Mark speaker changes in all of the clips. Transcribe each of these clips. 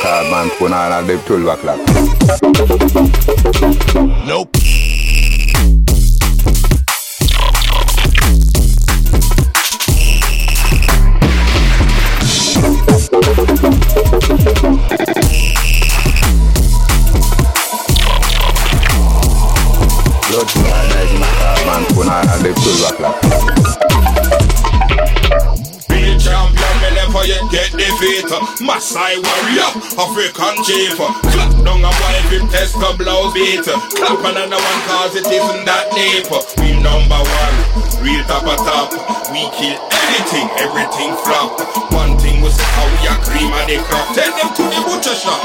Speaker 1: clot, no, the matter, man, phone all of them 12 o'clock. Nope. Blood clot, no, the matter, man, phone all of them 12 o'clock.
Speaker 2: Real champion, me never yet get defeat. Maasai warrior, African chief. Clap down a wife, test a blouse beat. Clap another one cause it isn't that deep. We number one, real top of top. We kill anything, everything flop. One thing we say how we a cream of the crop. Tell them to the butcher shop,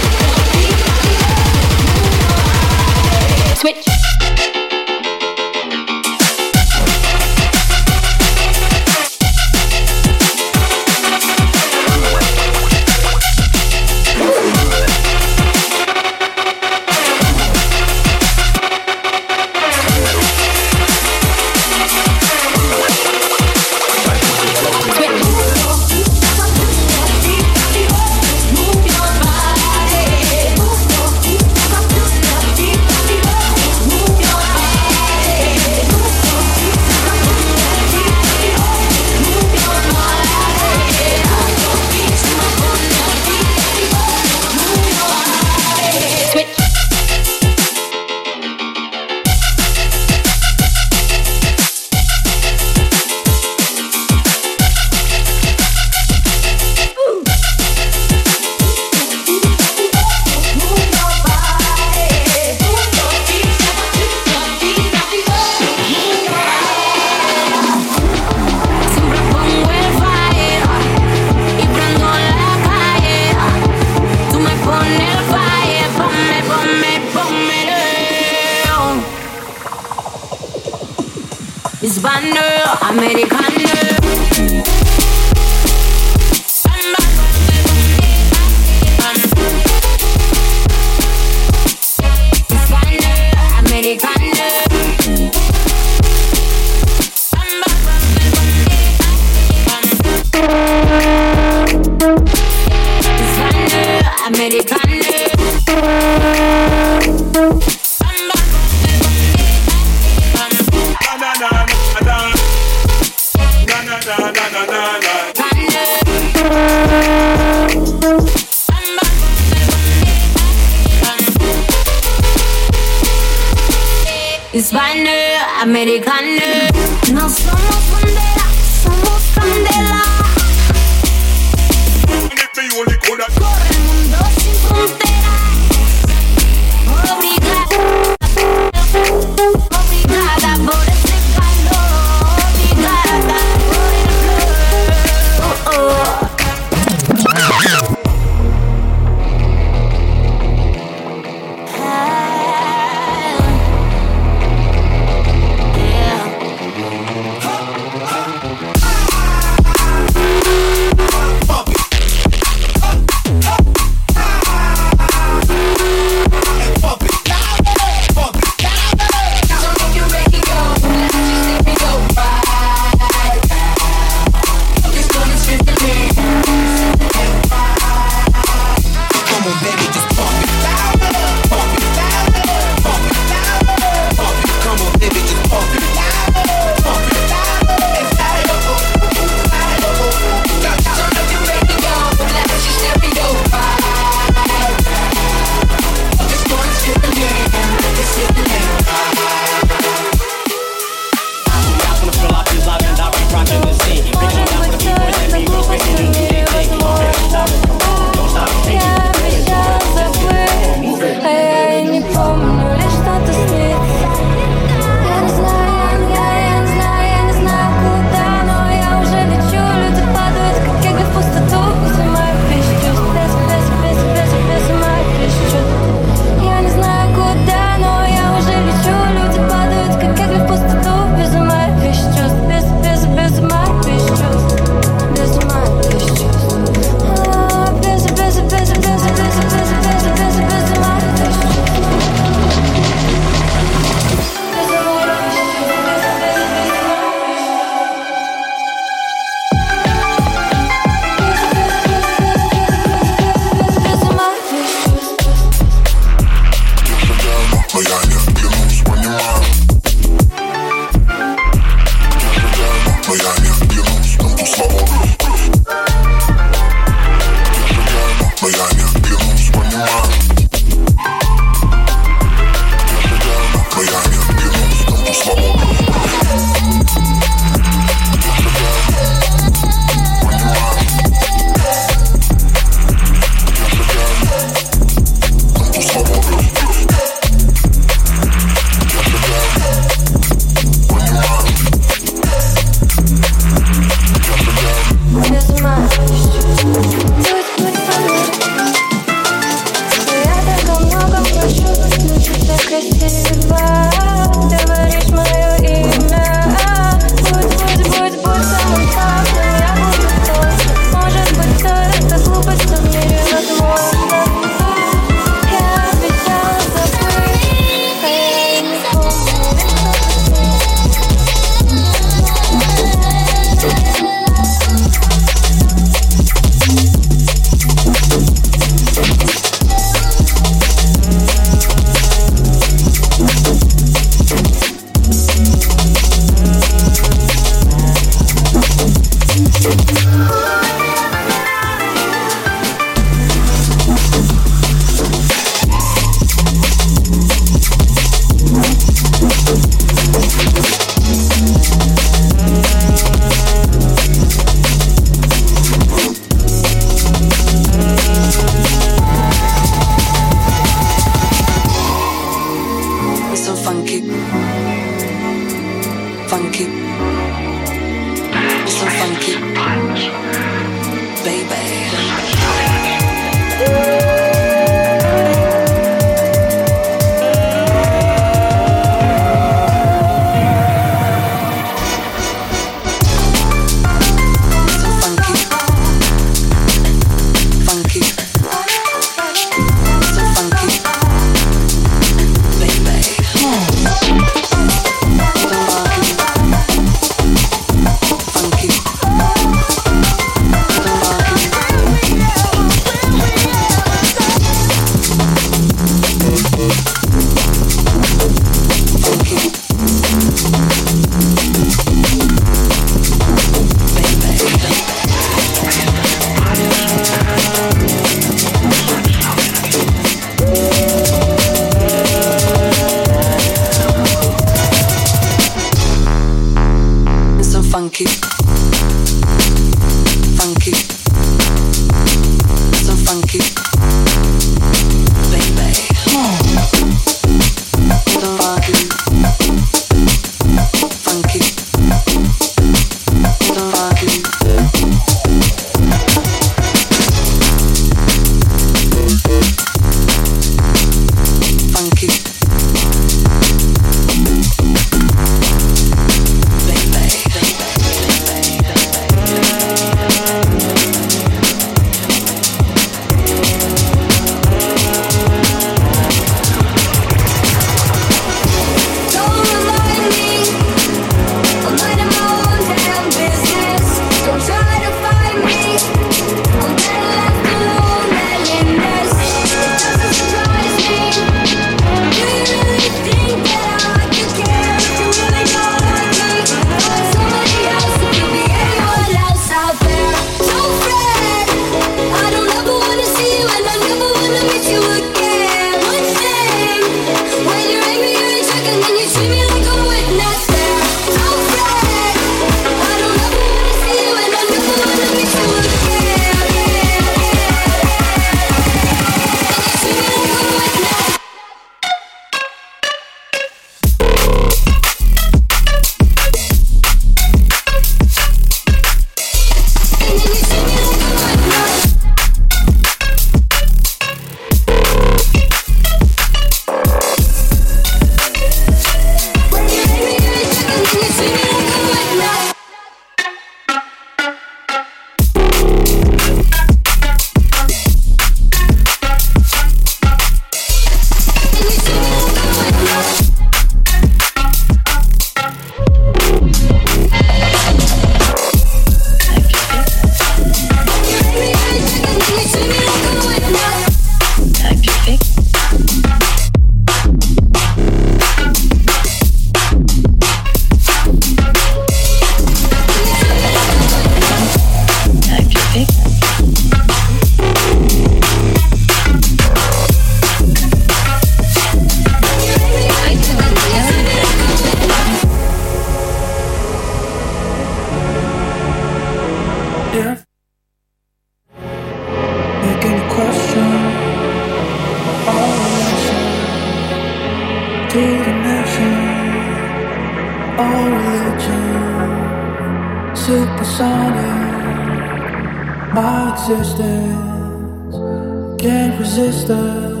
Speaker 3: existence.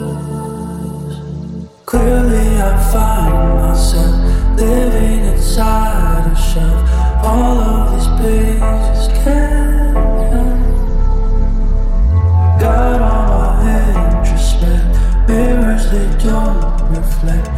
Speaker 3: Clearly, I find myself living inside a shell. All of these pages can end. Got all my introspect, mirrors they don't reflect.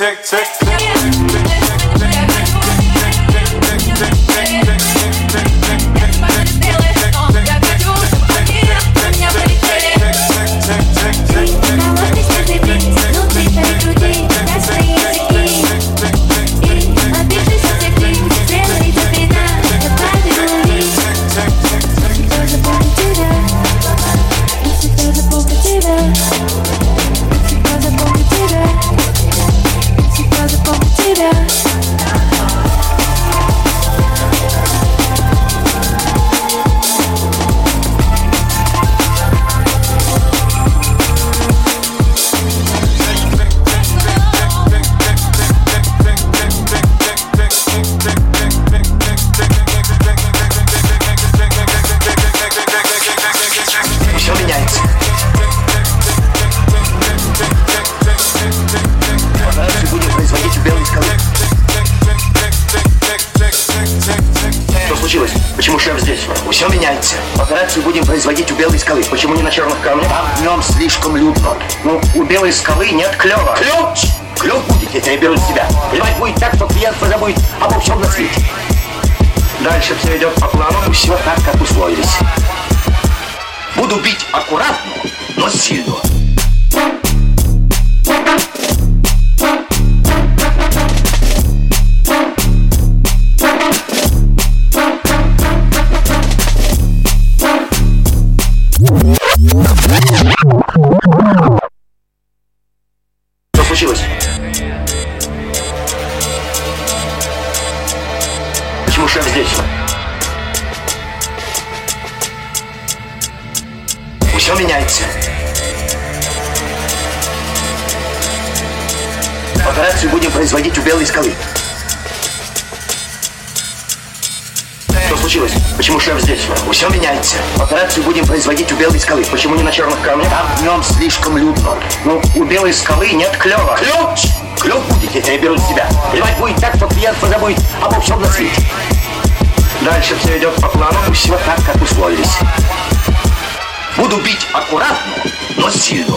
Speaker 4: Tick,
Speaker 5: случилось? Почему шеф здесь? Все меняется. Операцию будем производить у белой скалы. Случилось? Почему шеф здесь? Все меняется. Операцию будем производить у белой скалы. Почему не на черных камнях? Там днем слишком людно. Ну, у белой скалы нет клева. Ключ! Клев будет, если я беру на себя. Плевать будет так, что клиент позабудет обо всем на свете. Дальше все идет по плану, все так, как условились. Буду бить аккуратно, но сильно.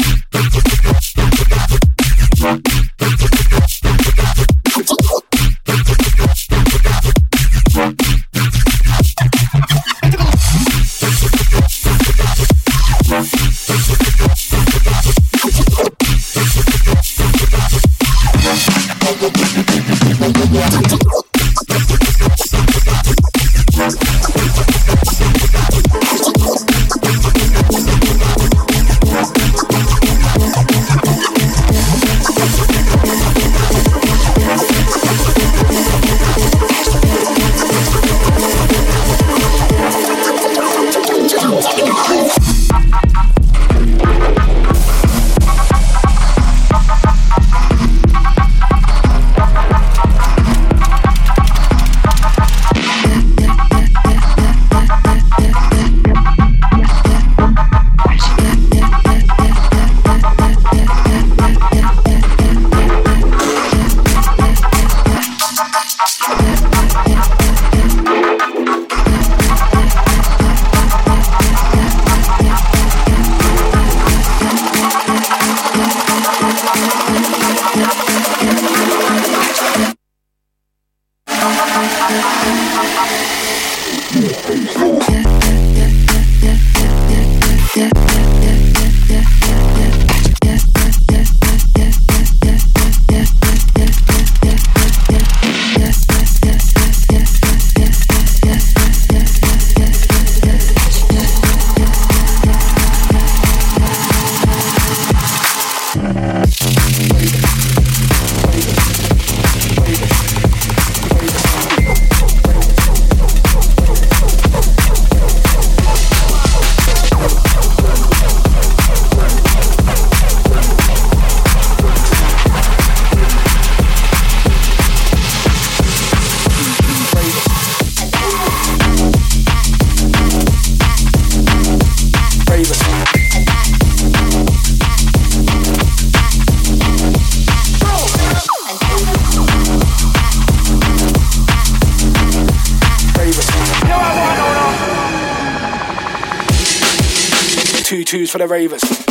Speaker 6: for the ravers.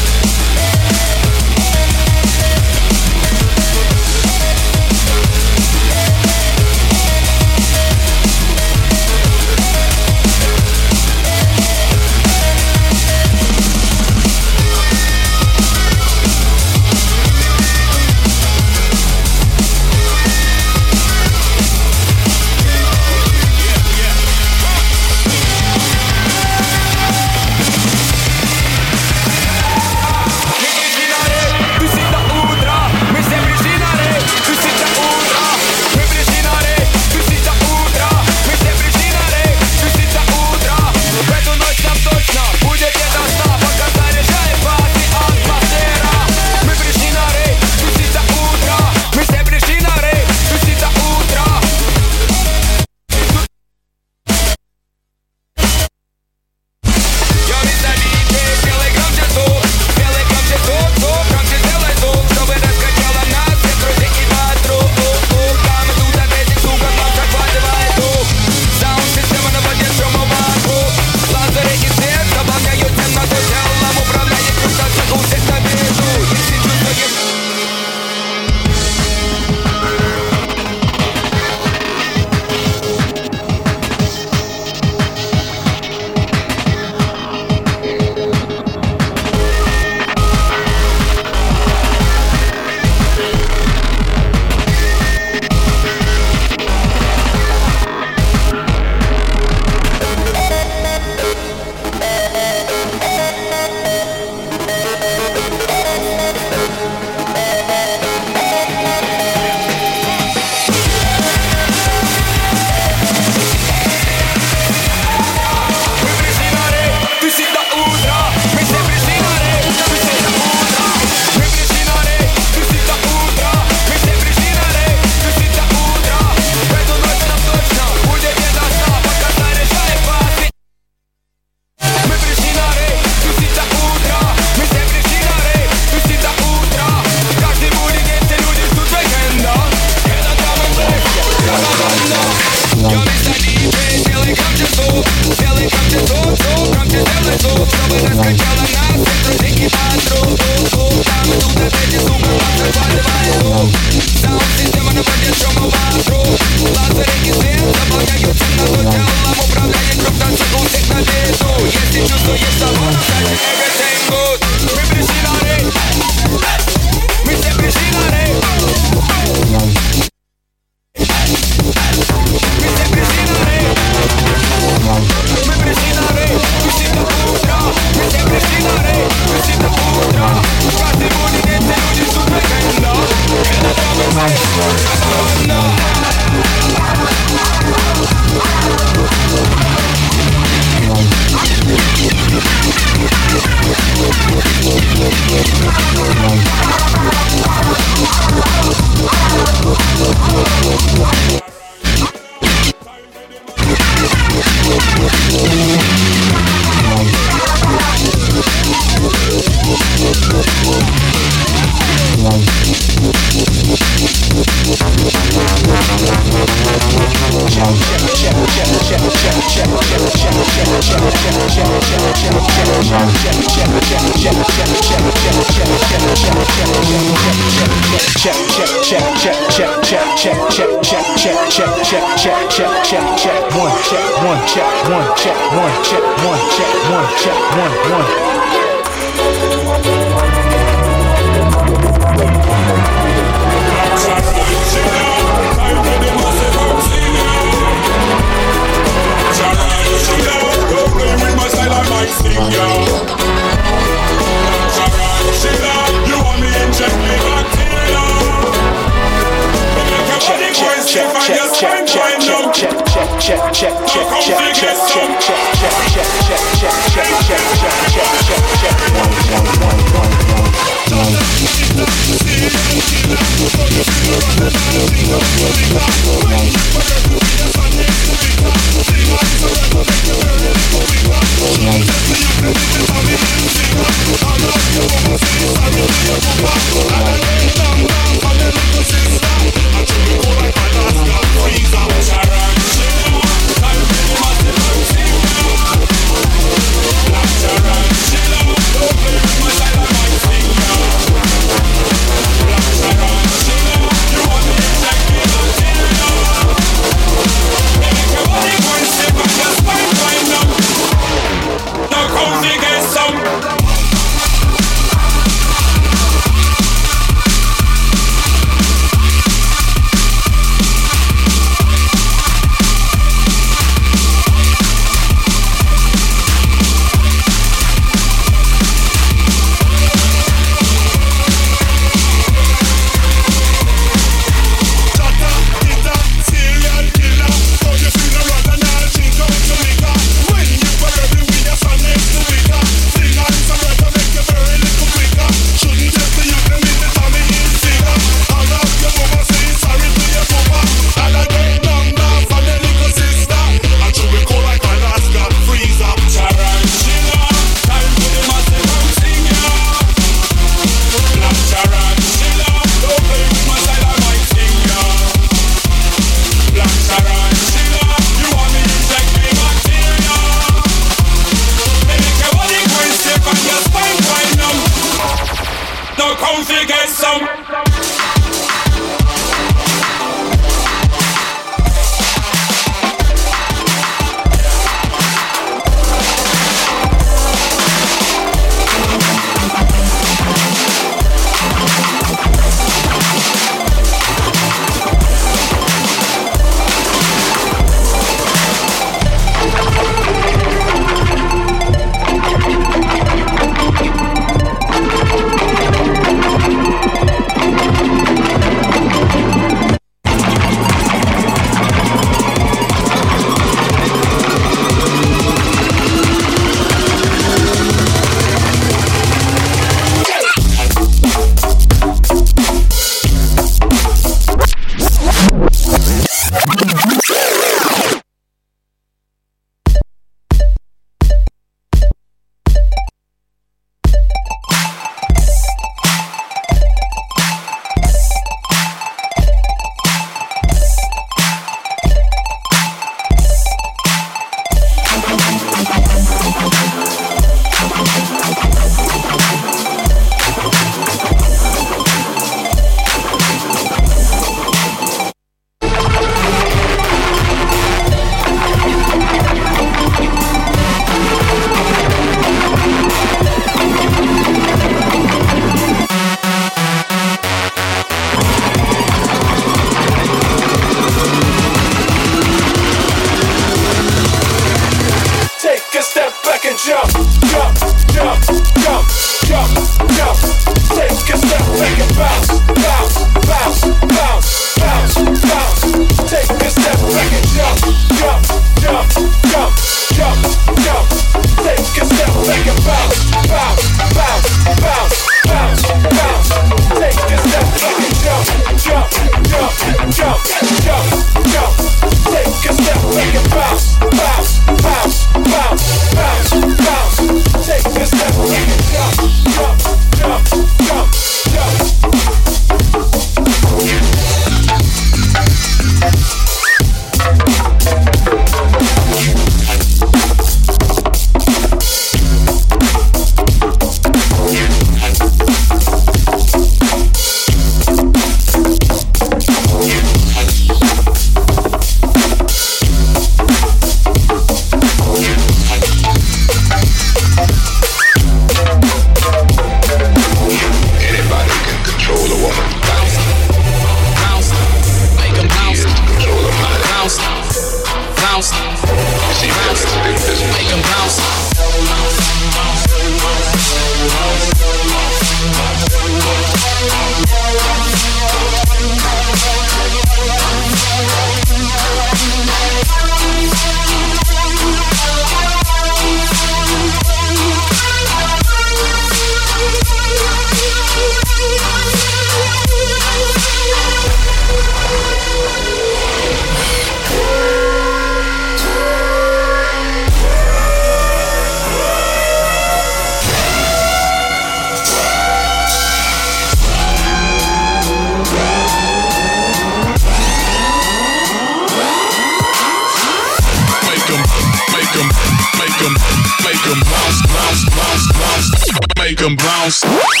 Speaker 7: Make them bounce.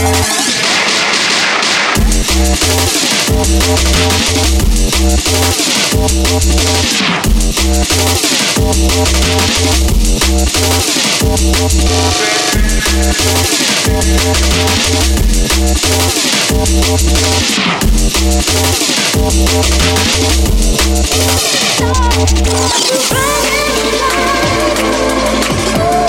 Speaker 3: Thank
Speaker 8: Burning love.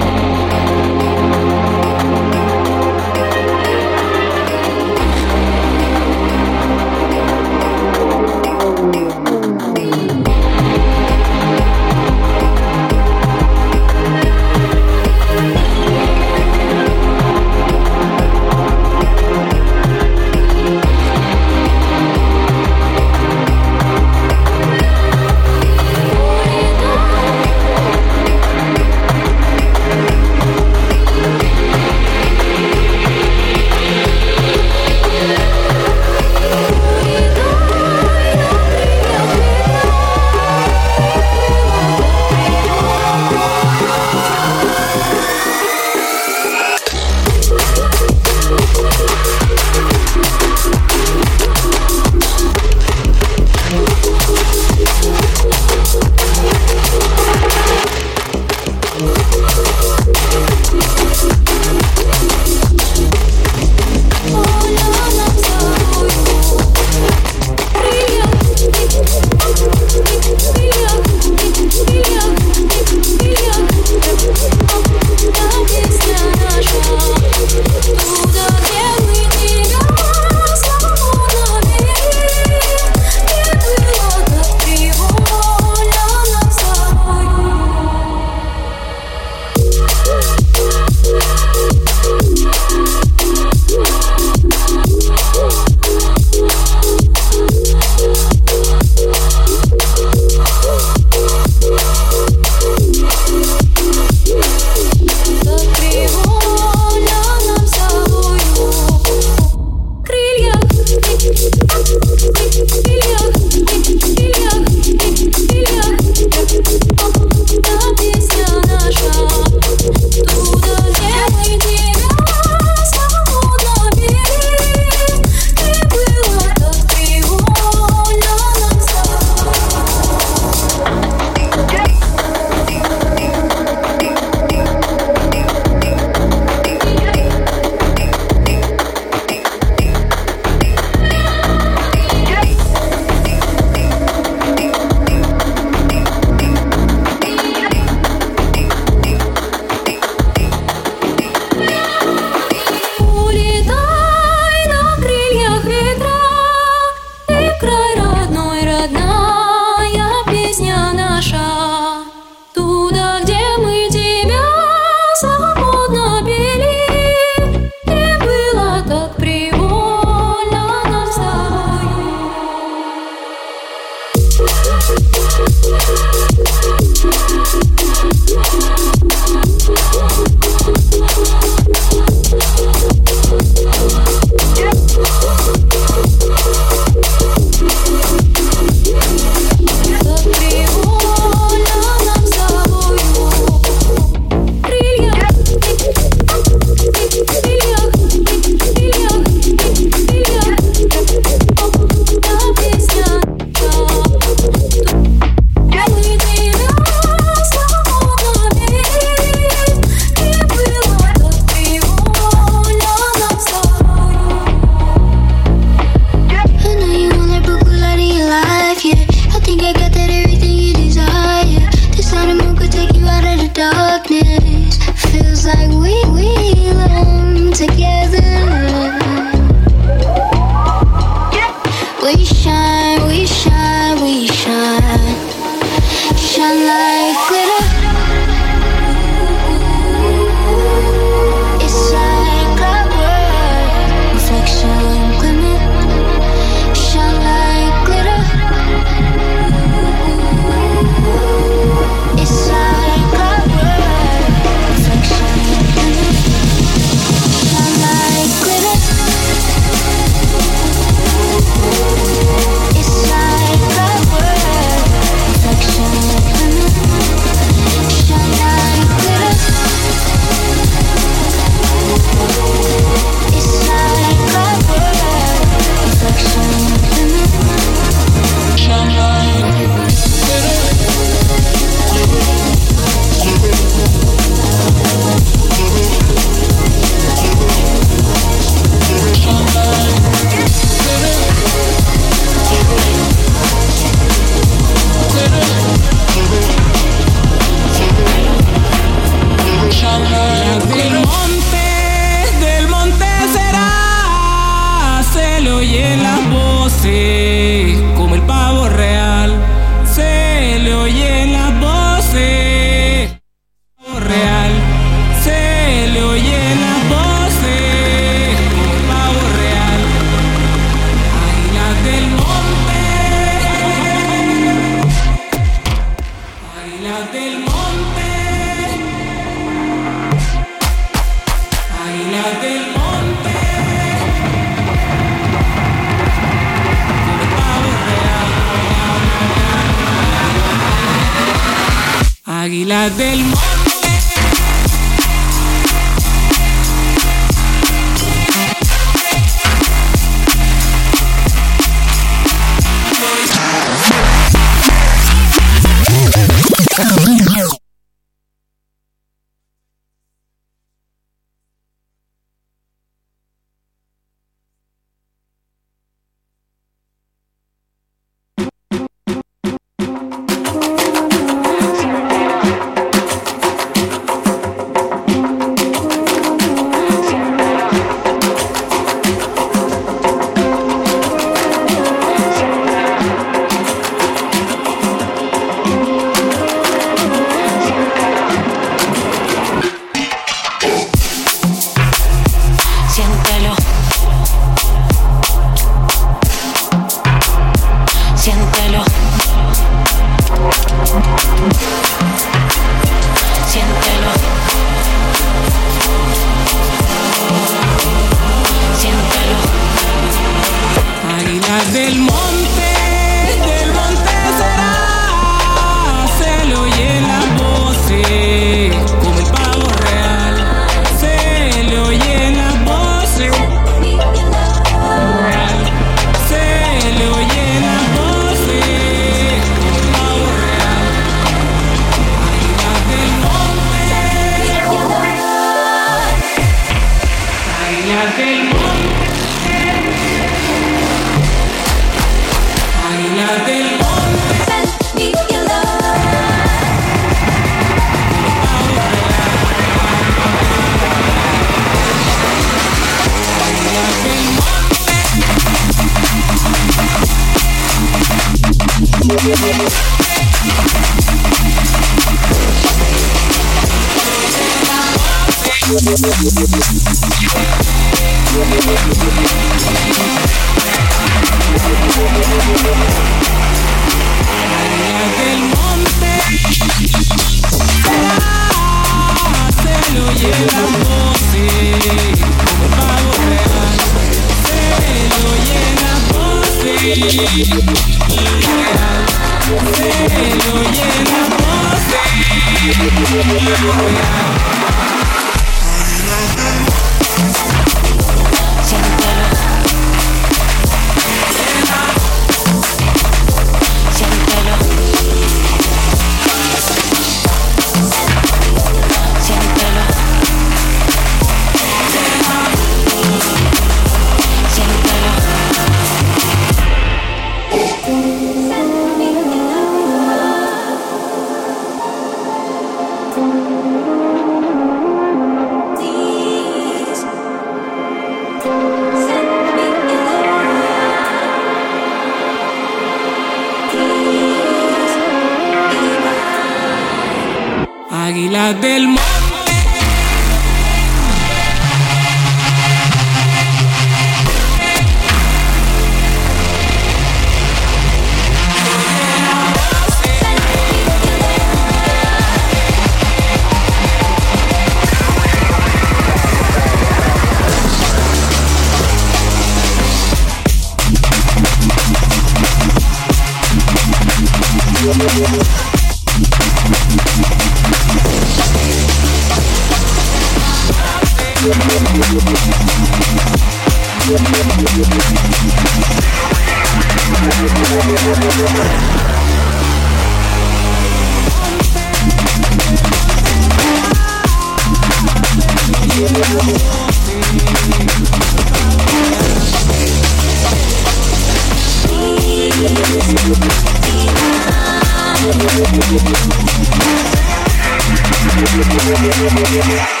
Speaker 9: Siéntelo.